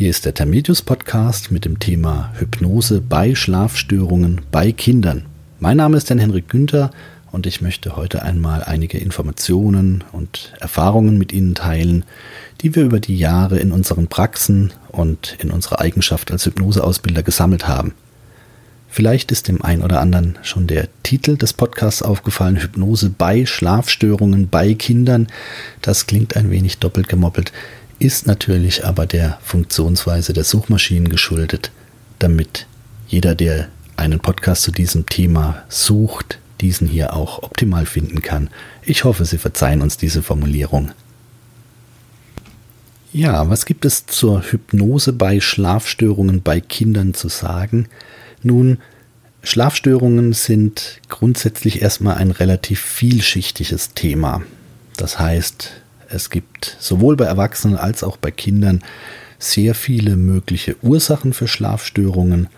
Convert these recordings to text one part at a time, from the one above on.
Hier ist der Termedius Podcast mit dem Thema Hypnose bei Schlafstörungen bei Kindern. Mein Name ist Dan Henrik Günther und ich möchte heute einmal einige Informationen und Erfahrungen mit Ihnen teilen, die wir über die Jahre in unseren Praxen und in unserer Eigenschaft als Hypnoseausbilder gesammelt haben. Vielleicht ist dem einen oder anderen schon der Titel des Podcasts aufgefallen, Hypnose bei Schlafstörungen bei Kindern. Das klingt ein wenig doppelt gemoppelt ist natürlich aber der Funktionsweise der Suchmaschinen geschuldet, damit jeder, der einen Podcast zu diesem Thema sucht, diesen hier auch optimal finden kann. Ich hoffe, Sie verzeihen uns diese Formulierung. Ja, was gibt es zur Hypnose bei Schlafstörungen bei Kindern zu sagen? Nun, Schlafstörungen sind grundsätzlich erstmal ein relativ vielschichtiges Thema. Das heißt, es gibt sowohl bei Erwachsenen als auch bei Kindern sehr viele mögliche Ursachen für Schlafstörungen.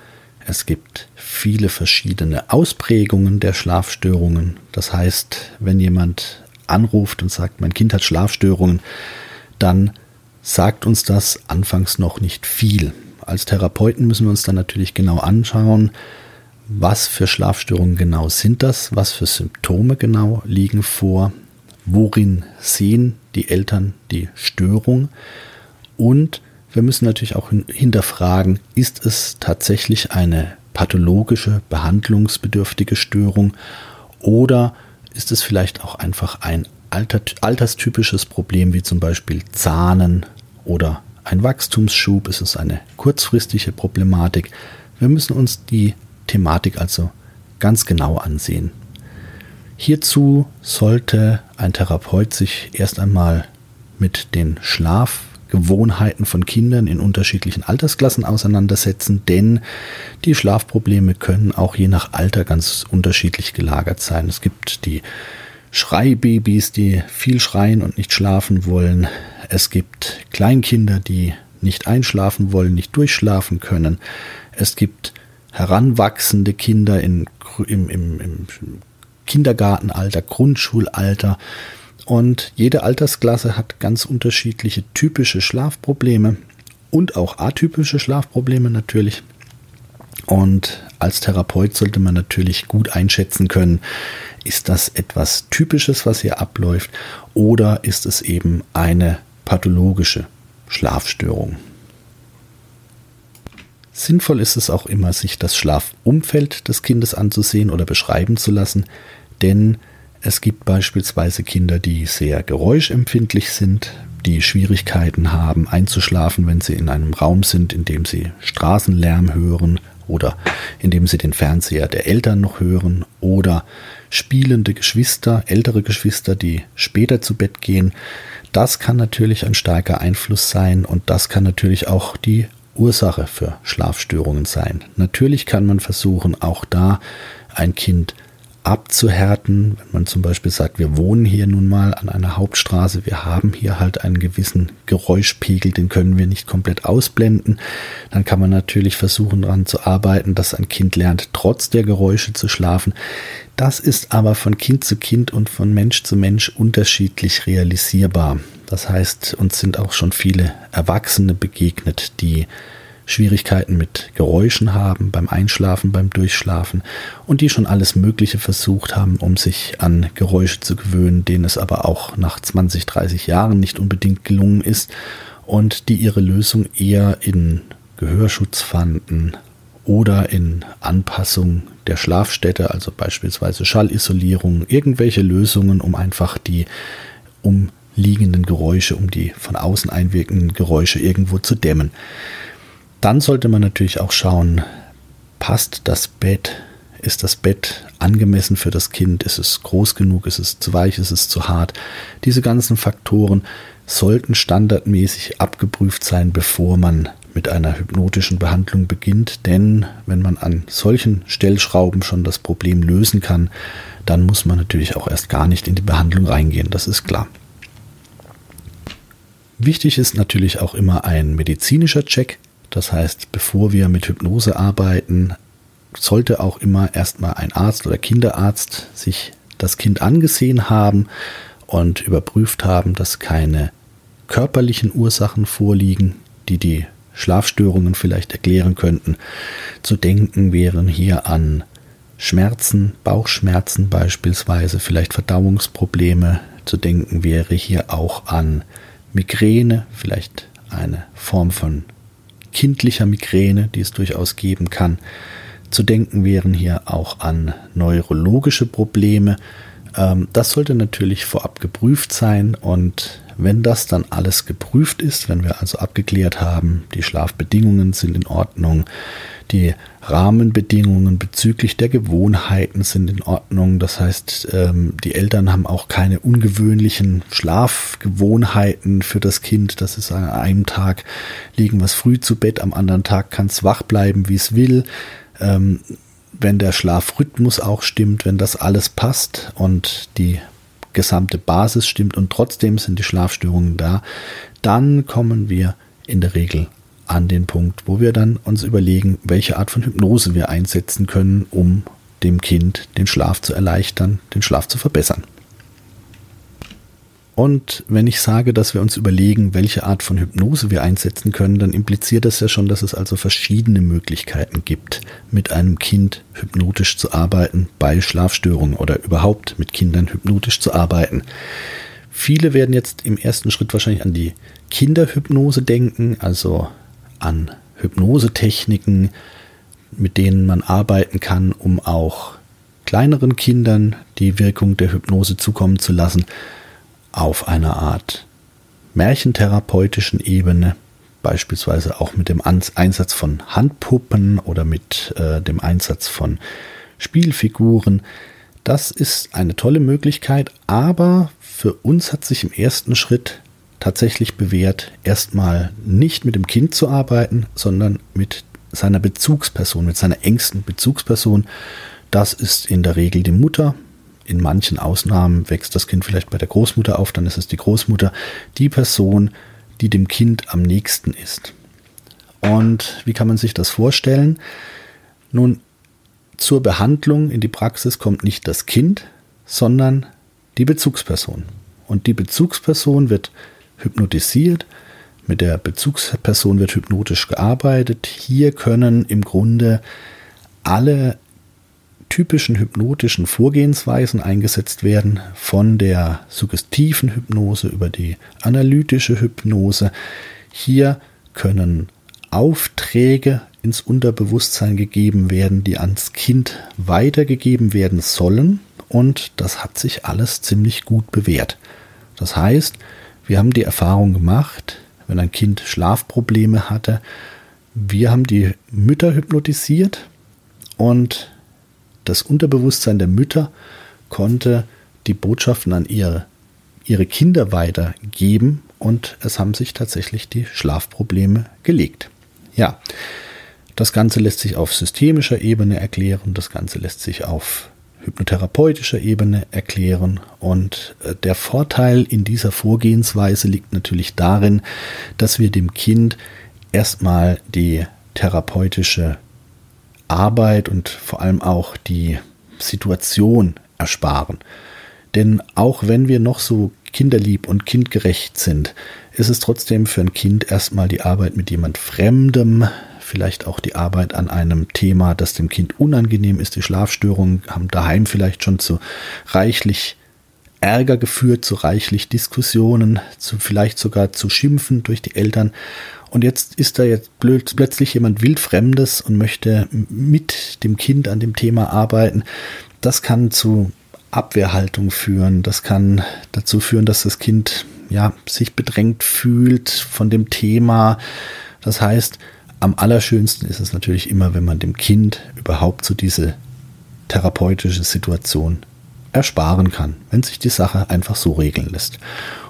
Es gibt viele verschiedene Ausprägungen der Schlafstörungen. Das heißt, wenn jemand anruft und sagt, mein Kind hat Schlafstörungen, dann sagt uns das anfangs noch nicht viel. Als Therapeuten müssen wir uns dann natürlich genau anschauen, was für Schlafstörungen genau sind das, was für Symptome genau liegen vor, worin sehen die Eltern die Störung und wir müssen natürlich auch hinterfragen, ist es tatsächlich eine pathologische, behandlungsbedürftige Störung oder ist es vielleicht auch einfach ein alterstypisches Problem wie zum Beispiel Zahnen oder ein Wachstumsschub? Ist es eine kurzfristige Problematik? Wir müssen uns die Thematik also ganz genau ansehen. Hierzu sollte ein Therapeut sich erst einmal mit den Schlafgewohnheiten von Kindern in unterschiedlichen Altersklassen auseinandersetzen, denn die Schlafprobleme können auch je nach Alter ganz unterschiedlich gelagert sein. Es gibt die Schreibabys, die viel schreien und nicht schlafen wollen. Es gibt Kleinkinder, die nicht einschlafen wollen, nicht durchschlafen können. Es gibt heranwachsende Kinder in, im, im, im Kindergartenalter, Grundschulalter. Und jede Altersklasse hat ganz unterschiedliche typische Schlafprobleme und auch atypische Schlafprobleme natürlich. Und als Therapeut sollte man natürlich gut einschätzen können, ist das etwas Typisches, was hier abläuft, oder ist es eben eine pathologische Schlafstörung. Sinnvoll ist es auch immer, sich das Schlafumfeld des Kindes anzusehen oder beschreiben zu lassen, denn es gibt beispielsweise Kinder, die sehr geräuschempfindlich sind, die Schwierigkeiten haben einzuschlafen, wenn sie in einem Raum sind, in dem sie Straßenlärm hören oder in dem sie den Fernseher der Eltern noch hören oder spielende Geschwister, ältere Geschwister, die später zu Bett gehen. Das kann natürlich ein starker Einfluss sein und das kann natürlich auch die Ursache für Schlafstörungen sein. Natürlich kann man versuchen, auch da ein Kind abzuhärten, wenn man zum Beispiel sagt, wir wohnen hier nun mal an einer Hauptstraße, wir haben hier halt einen gewissen Geräuschpegel, den können wir nicht komplett ausblenden, dann kann man natürlich versuchen daran zu arbeiten, dass ein Kind lernt, trotz der Geräusche zu schlafen. Das ist aber von Kind zu Kind und von Mensch zu Mensch unterschiedlich realisierbar. Das heißt, uns sind auch schon viele Erwachsene begegnet, die Schwierigkeiten mit Geräuschen haben beim Einschlafen, beim Durchschlafen und die schon alles Mögliche versucht haben, um sich an Geräusche zu gewöhnen, denen es aber auch nach 20, 30 Jahren nicht unbedingt gelungen ist und die ihre Lösung eher in Gehörschutz fanden oder in Anpassung der Schlafstätte, also beispielsweise Schallisolierung, irgendwelche Lösungen, um einfach die umliegenden Geräusche, um die von außen einwirkenden Geräusche irgendwo zu dämmen. Dann sollte man natürlich auch schauen, passt das Bett, ist das Bett angemessen für das Kind, ist es groß genug, ist es zu weich, ist es zu hart. Diese ganzen Faktoren sollten standardmäßig abgeprüft sein, bevor man mit einer hypnotischen Behandlung beginnt, denn wenn man an solchen Stellschrauben schon das Problem lösen kann, dann muss man natürlich auch erst gar nicht in die Behandlung reingehen, das ist klar. Wichtig ist natürlich auch immer ein medizinischer Check, das heißt, bevor wir mit Hypnose arbeiten, sollte auch immer erstmal ein Arzt oder Kinderarzt sich das Kind angesehen haben und überprüft haben, dass keine körperlichen Ursachen vorliegen, die die Schlafstörungen vielleicht erklären könnten. Zu denken wären hier an Schmerzen, Bauchschmerzen beispielsweise, vielleicht Verdauungsprobleme. Zu denken wäre hier auch an Migräne, vielleicht eine Form von kindlicher Migräne, die es durchaus geben kann. Zu denken wären hier auch an neurologische Probleme. Ähm, das sollte natürlich vorab geprüft sein und wenn das dann alles geprüft ist, wenn wir also abgeklärt haben, die Schlafbedingungen sind in Ordnung, die Rahmenbedingungen bezüglich der Gewohnheiten sind in Ordnung. Das heißt, ähm, die Eltern haben auch keine ungewöhnlichen Schlafgewohnheiten für das Kind. Das ist an einem Tag liegen was früh zu Bett, am anderen Tag kann es wach bleiben, wie es will. Ähm, wenn der Schlafrhythmus auch stimmt, wenn das alles passt und die gesamte Basis stimmt und trotzdem sind die Schlafstörungen da, dann kommen wir in der Regel an den Punkt, wo wir dann uns überlegen, welche Art von Hypnose wir einsetzen können, um dem Kind den Schlaf zu erleichtern, den Schlaf zu verbessern. Und wenn ich sage, dass wir uns überlegen, welche Art von Hypnose wir einsetzen können, dann impliziert das ja schon, dass es also verschiedene Möglichkeiten gibt, mit einem Kind hypnotisch zu arbeiten bei Schlafstörungen oder überhaupt mit Kindern hypnotisch zu arbeiten. Viele werden jetzt im ersten Schritt wahrscheinlich an die Kinderhypnose denken, also an Hypnosetechniken, mit denen man arbeiten kann, um auch kleineren Kindern die Wirkung der Hypnose zukommen zu lassen auf einer Art märchentherapeutischen Ebene, beispielsweise auch mit dem Einsatz von Handpuppen oder mit äh, dem Einsatz von Spielfiguren. Das ist eine tolle Möglichkeit, aber für uns hat sich im ersten Schritt tatsächlich bewährt, erstmal nicht mit dem Kind zu arbeiten, sondern mit seiner Bezugsperson, mit seiner engsten Bezugsperson. Das ist in der Regel die Mutter, in manchen Ausnahmen wächst das Kind vielleicht bei der Großmutter auf, dann ist es die Großmutter, die Person, die dem Kind am nächsten ist. Und wie kann man sich das vorstellen? Nun, zur Behandlung in die Praxis kommt nicht das Kind, sondern die Bezugsperson. Und die Bezugsperson wird hypnotisiert, mit der Bezugsperson wird hypnotisch gearbeitet. Hier können im Grunde alle typischen hypnotischen Vorgehensweisen eingesetzt werden, von der suggestiven Hypnose über die analytische Hypnose. Hier können Aufträge ins Unterbewusstsein gegeben werden, die ans Kind weitergegeben werden sollen. Und das hat sich alles ziemlich gut bewährt. Das heißt, wir haben die Erfahrung gemacht, wenn ein Kind Schlafprobleme hatte, wir haben die Mütter hypnotisiert und das Unterbewusstsein der Mütter konnte die Botschaften an ihre, ihre Kinder weitergeben und es haben sich tatsächlich die Schlafprobleme gelegt. Ja, das Ganze lässt sich auf systemischer Ebene erklären, das Ganze lässt sich auf hypnotherapeutischer Ebene erklären und äh, der Vorteil in dieser Vorgehensweise liegt natürlich darin, dass wir dem Kind erstmal die therapeutische Arbeit und vor allem auch die Situation ersparen. Denn auch wenn wir noch so kinderlieb und kindgerecht sind, ist es trotzdem für ein Kind erstmal die Arbeit mit jemand Fremdem, vielleicht auch die Arbeit an einem Thema, das dem Kind unangenehm ist. Die Schlafstörungen haben daheim vielleicht schon zu reichlich Ärger geführt, zu reichlich Diskussionen, zu vielleicht sogar zu Schimpfen durch die Eltern. Und jetzt ist da jetzt plötzlich jemand wildfremdes und möchte mit dem Kind an dem Thema arbeiten. Das kann zu Abwehrhaltung führen. Das kann dazu führen, dass das Kind ja sich bedrängt fühlt von dem Thema. Das heißt, am allerschönsten ist es natürlich immer, wenn man dem Kind überhaupt so diese therapeutische Situation ersparen kann, wenn sich die Sache einfach so regeln lässt.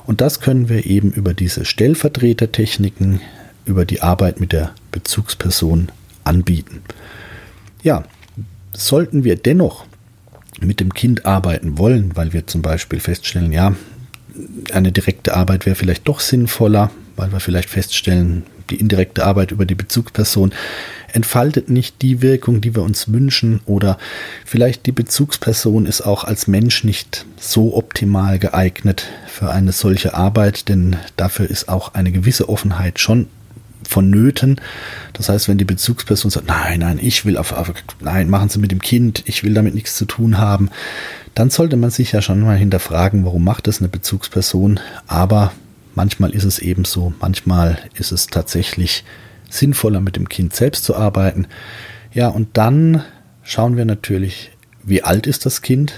Und das können wir eben über diese Stellvertretertechniken, über die Arbeit mit der Bezugsperson anbieten. Ja, sollten wir dennoch mit dem Kind arbeiten wollen, weil wir zum Beispiel feststellen, ja, eine direkte Arbeit wäre vielleicht doch sinnvoller, weil wir vielleicht feststellen, die indirekte Arbeit über die Bezugsperson entfaltet nicht die Wirkung, die wir uns wünschen oder vielleicht die Bezugsperson ist auch als Mensch nicht so optimal geeignet für eine solche Arbeit, denn dafür ist auch eine gewisse Offenheit schon vonnöten. Das heißt, wenn die Bezugsperson sagt, nein, nein, ich will auf, auf, nein, machen Sie mit dem Kind, ich will damit nichts zu tun haben, dann sollte man sich ja schon mal hinterfragen, warum macht das eine Bezugsperson. Aber manchmal ist es eben so, manchmal ist es tatsächlich sinnvoller, mit dem Kind selbst zu arbeiten. Ja, und dann schauen wir natürlich, wie alt ist das Kind,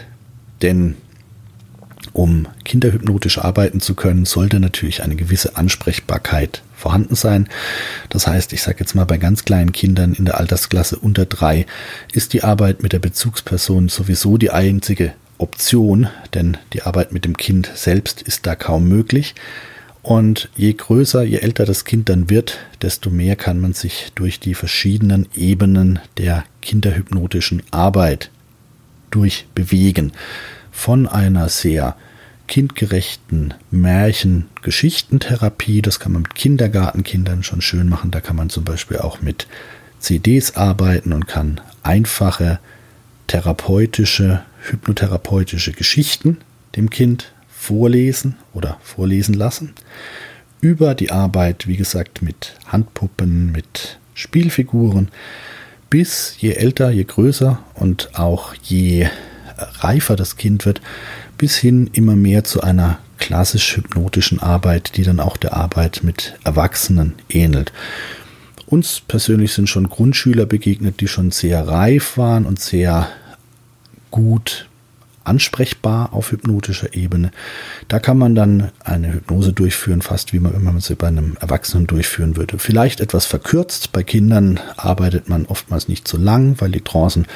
denn um kinderhypnotisch arbeiten zu können, sollte natürlich eine gewisse Ansprechbarkeit vorhanden sein. Das heißt, ich sage jetzt mal, bei ganz kleinen Kindern in der Altersklasse unter drei ist die Arbeit mit der Bezugsperson sowieso die einzige Option, denn die Arbeit mit dem Kind selbst ist da kaum möglich. Und je größer, je älter das Kind dann wird, desto mehr kann man sich durch die verschiedenen Ebenen der kinderhypnotischen Arbeit durchbewegen. Von einer sehr kindgerechten Märchen-Geschichtentherapie, das kann man mit Kindergartenkindern schon schön machen, da kann man zum Beispiel auch mit CDs arbeiten und kann einfache therapeutische, hypnotherapeutische Geschichten dem Kind vorlesen oder vorlesen lassen. Über die Arbeit, wie gesagt, mit Handpuppen, mit Spielfiguren, bis je älter, je größer und auch je reifer das Kind wird, bis hin immer mehr zu einer klassisch hypnotischen Arbeit, die dann auch der Arbeit mit Erwachsenen ähnelt. Uns persönlich sind schon Grundschüler begegnet, die schon sehr reif waren und sehr gut ansprechbar auf hypnotischer Ebene. Da kann man dann eine Hypnose durchführen, fast wie man, wenn sie bei einem Erwachsenen durchführen würde. Vielleicht etwas verkürzt. Bei Kindern arbeitet man oftmals nicht so lang, weil die Trancen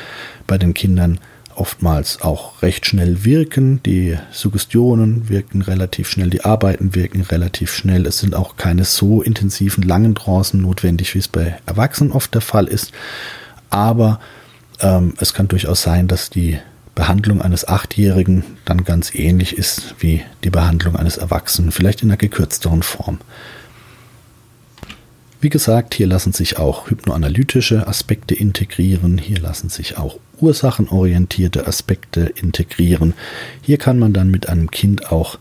bei den Kindern oftmals auch recht schnell wirken. Die Suggestionen wirken relativ schnell, die Arbeiten wirken relativ schnell. Es sind auch keine so intensiven langen Trancen notwendig, wie es bei Erwachsenen oft der Fall ist. Aber ähm, es kann durchaus sein, dass die Behandlung eines Achtjährigen dann ganz ähnlich ist wie die Behandlung eines Erwachsenen, vielleicht in einer gekürzteren Form. Wie gesagt, hier lassen sich auch hypnoanalytische Aspekte integrieren, hier lassen sich auch ursachenorientierte Aspekte integrieren. Hier kann man dann mit einem Kind auch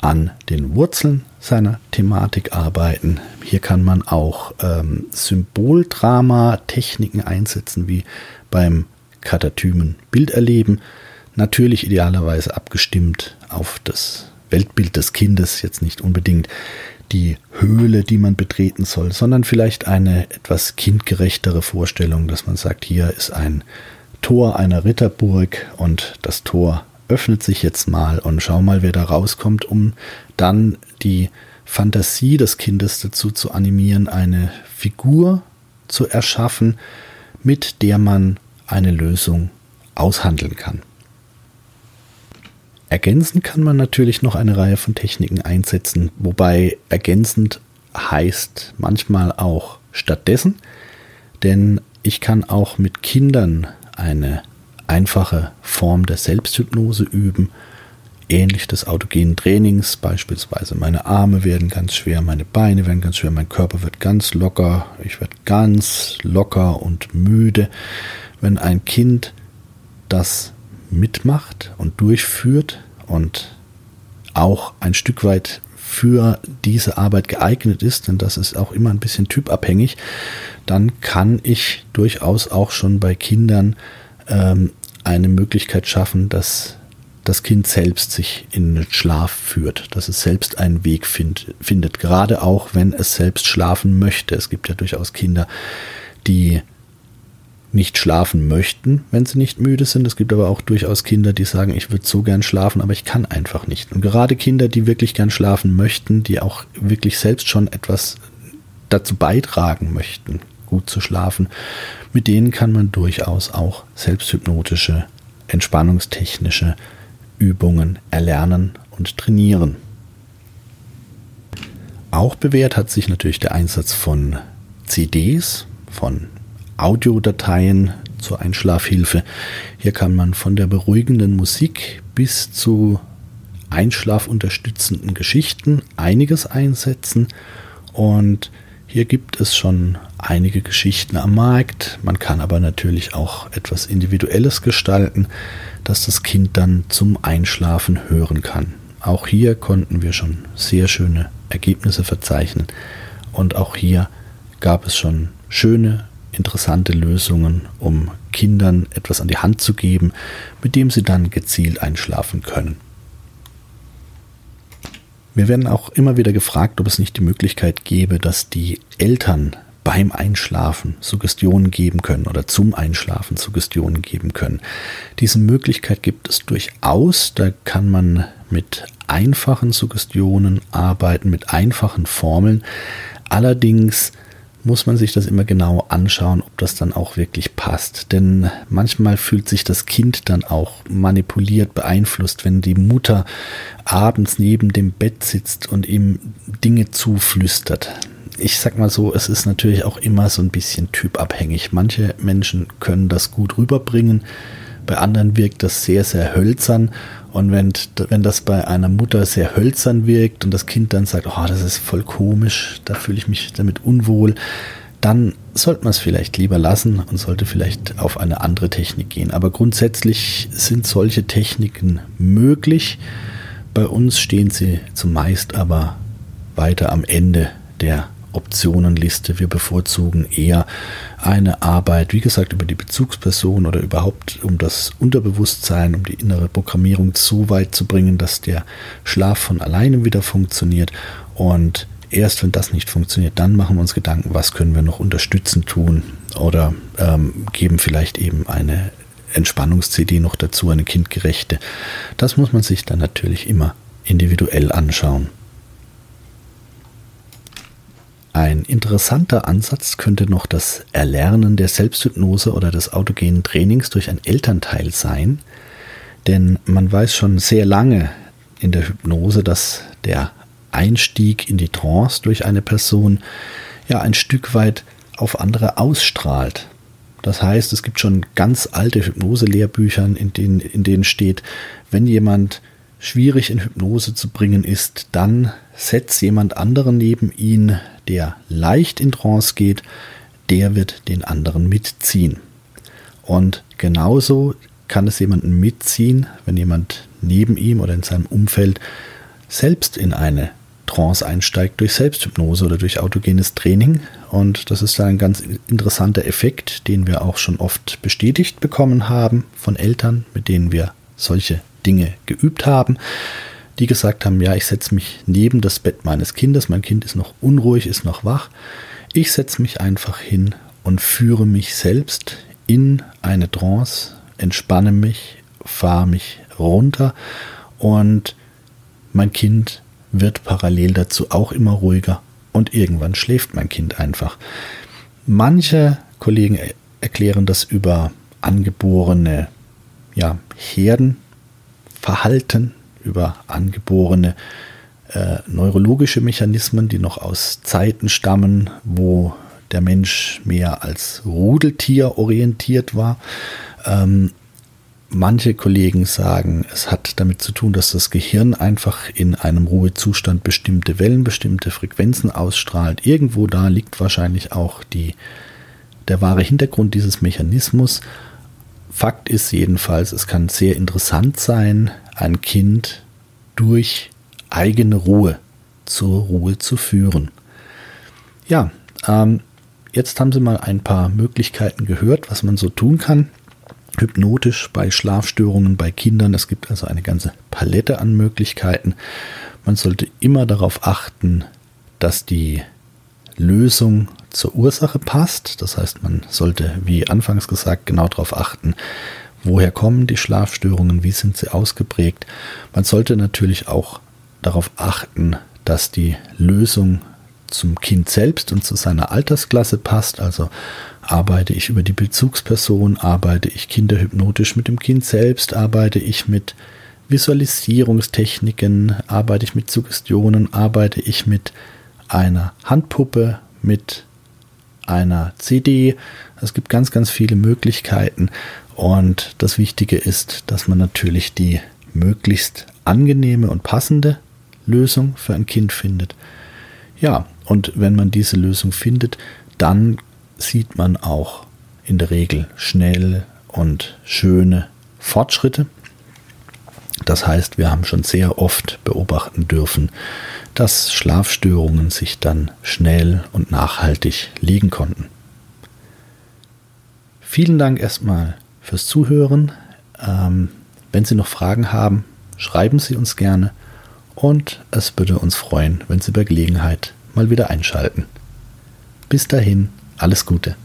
an den Wurzeln seiner Thematik arbeiten. Hier kann man auch ähm, Symboldrama-Techniken einsetzen, wie beim Katatymen Bild erleben. Natürlich idealerweise abgestimmt auf das Weltbild des Kindes, jetzt nicht unbedingt die Höhle, die man betreten soll, sondern vielleicht eine etwas kindgerechtere Vorstellung, dass man sagt, hier ist ein Tor einer Ritterburg und das Tor öffnet sich jetzt mal und schau mal, wer da rauskommt, um dann die Fantasie des Kindes dazu zu animieren, eine Figur zu erschaffen, mit der man eine Lösung aushandeln kann. Ergänzend kann man natürlich noch eine Reihe von Techniken einsetzen, wobei ergänzend heißt manchmal auch stattdessen, denn ich kann auch mit Kindern eine einfache Form der Selbsthypnose üben, ähnlich des autogenen Trainings, beispielsweise meine Arme werden ganz schwer, meine Beine werden ganz schwer, mein Körper wird ganz locker, ich werde ganz locker und müde wenn ein Kind das mitmacht und durchführt und auch ein Stück weit für diese Arbeit geeignet ist, denn das ist auch immer ein bisschen typabhängig, dann kann ich durchaus auch schon bei Kindern ähm, eine Möglichkeit schaffen, dass das Kind selbst sich in den Schlaf führt, dass es selbst einen Weg find, findet, gerade auch wenn es selbst schlafen möchte. Es gibt ja durchaus Kinder, die nicht schlafen möchten, wenn sie nicht müde sind. Es gibt aber auch durchaus Kinder, die sagen, ich würde so gern schlafen, aber ich kann einfach nicht. Und gerade Kinder, die wirklich gern schlafen möchten, die auch wirklich selbst schon etwas dazu beitragen möchten, gut zu schlafen, mit denen kann man durchaus auch selbsthypnotische, entspannungstechnische Übungen erlernen und trainieren. Auch bewährt hat sich natürlich der Einsatz von CDs, von Audiodateien zur Einschlafhilfe. Hier kann man von der beruhigenden Musik bis zu einschlafunterstützenden Geschichten einiges einsetzen und hier gibt es schon einige Geschichten am Markt. Man kann aber natürlich auch etwas Individuelles gestalten, dass das Kind dann zum Einschlafen hören kann. Auch hier konnten wir schon sehr schöne Ergebnisse verzeichnen Und auch hier gab es schon schöne, interessante Lösungen, um Kindern etwas an die Hand zu geben, mit dem sie dann gezielt einschlafen können. Wir werden auch immer wieder gefragt, ob es nicht die Möglichkeit gäbe, dass die Eltern beim Einschlafen Suggestionen geben können oder zum Einschlafen Suggestionen geben können. Diese Möglichkeit gibt es durchaus. Da kann man mit einfachen Suggestionen arbeiten, mit einfachen Formeln. Allerdings muss man sich das immer genau anschauen, ob das dann auch wirklich passt. Denn manchmal fühlt sich das Kind dann auch manipuliert, beeinflusst, wenn die Mutter abends neben dem Bett sitzt und ihm Dinge zuflüstert. Ich sag mal so, es ist natürlich auch immer so ein bisschen typabhängig. Manche Menschen können das gut rüberbringen, bei anderen wirkt das sehr, sehr hölzern und wenn, wenn das bei einer Mutter sehr hölzern wirkt und das Kind dann sagt, oh, das ist voll komisch, da fühle ich mich damit unwohl, dann sollte man es vielleicht lieber lassen und sollte vielleicht auf eine andere Technik gehen. Aber grundsätzlich sind solche Techniken möglich. Bei uns stehen sie zumeist aber weiter am Ende der Optionenliste. Wir bevorzugen eher eine Arbeit, wie gesagt, über die Bezugsperson oder überhaupt um das Unterbewusstsein, um die innere Programmierung so weit zu bringen, dass der Schlaf von alleine wieder funktioniert. Und erst wenn das nicht funktioniert, dann machen wir uns Gedanken, was können wir noch unterstützend tun oder ähm, geben vielleicht eben eine Entspannungs-CD noch dazu, eine kindgerechte. Das muss man sich dann natürlich immer individuell anschauen. Ein interessanter Ansatz könnte noch das Erlernen der Selbsthypnose oder des autogenen Trainings durch ein Elternteil sein, denn man weiß schon sehr lange in der Hypnose, dass der Einstieg in die Trance durch eine Person ja ein Stück weit auf andere ausstrahlt. Das heißt, es gibt schon ganz alte Hypnose-Lehrbüchern, in denen, in denen steht, wenn jemand schwierig in Hypnose zu bringen ist, dann setzt jemand anderen neben ihn, der leicht in Trance geht, der wird den anderen mitziehen. Und genauso kann es jemanden mitziehen, wenn jemand neben ihm oder in seinem Umfeld selbst in eine Trance einsteigt durch Selbsthypnose oder durch autogenes Training. Und das ist ein ganz interessanter Effekt, den wir auch schon oft bestätigt bekommen haben von Eltern, mit denen wir solche Dinge geübt haben, die gesagt haben, ja, ich setze mich neben das Bett meines Kindes, mein Kind ist noch unruhig, ist noch wach. Ich setze mich einfach hin und führe mich selbst in eine Trance, entspanne mich, fahre mich runter und mein Kind wird parallel dazu auch immer ruhiger und irgendwann schläft mein Kind einfach. Manche Kollegen erklären das über angeborene ja, Herdenverhalten, über angeborene äh, neurologische Mechanismen, die noch aus Zeiten stammen, wo der Mensch mehr als Rudeltier orientiert war. Ähm, manche Kollegen sagen, es hat damit zu tun, dass das Gehirn einfach in einem Ruhezustand bestimmte Wellen, bestimmte Frequenzen ausstrahlt. Irgendwo da liegt wahrscheinlich auch die, der wahre Hintergrund dieses Mechanismus. Fakt ist jedenfalls, es kann sehr interessant sein, ein Kind durch eigene Ruhe zur Ruhe zu führen. Ja, ähm, jetzt haben Sie mal ein paar Möglichkeiten gehört, was man so tun kann. Hypnotisch bei Schlafstörungen bei Kindern. Es gibt also eine ganze Palette an Möglichkeiten. Man sollte immer darauf achten, dass die Lösung zur Ursache passt. Das heißt, man sollte, wie anfangs gesagt, genau darauf achten, woher kommen die Schlafstörungen, wie sind sie ausgeprägt. Man sollte natürlich auch darauf achten, dass die Lösung zum Kind selbst und zu seiner Altersklasse passt. Also arbeite ich über die Bezugsperson, arbeite ich kinderhypnotisch mit dem Kind selbst, arbeite ich mit Visualisierungstechniken, arbeite ich mit Suggestionen, arbeite ich mit einer Handpuppe, mit einer CD. Es gibt ganz, ganz viele Möglichkeiten und das Wichtige ist, dass man natürlich die möglichst angenehme und passende Lösung für ein Kind findet. Ja, und wenn man diese Lösung findet, dann sieht man auch in der Regel schnell und schöne Fortschritte. Das heißt, wir haben schon sehr oft beobachten dürfen, dass Schlafstörungen sich dann schnell und nachhaltig legen konnten. Vielen Dank erstmal fürs Zuhören. Ähm, wenn Sie noch Fragen haben, schreiben Sie uns gerne und es würde uns freuen, wenn Sie bei Gelegenheit mal wieder einschalten. Bis dahin, alles Gute.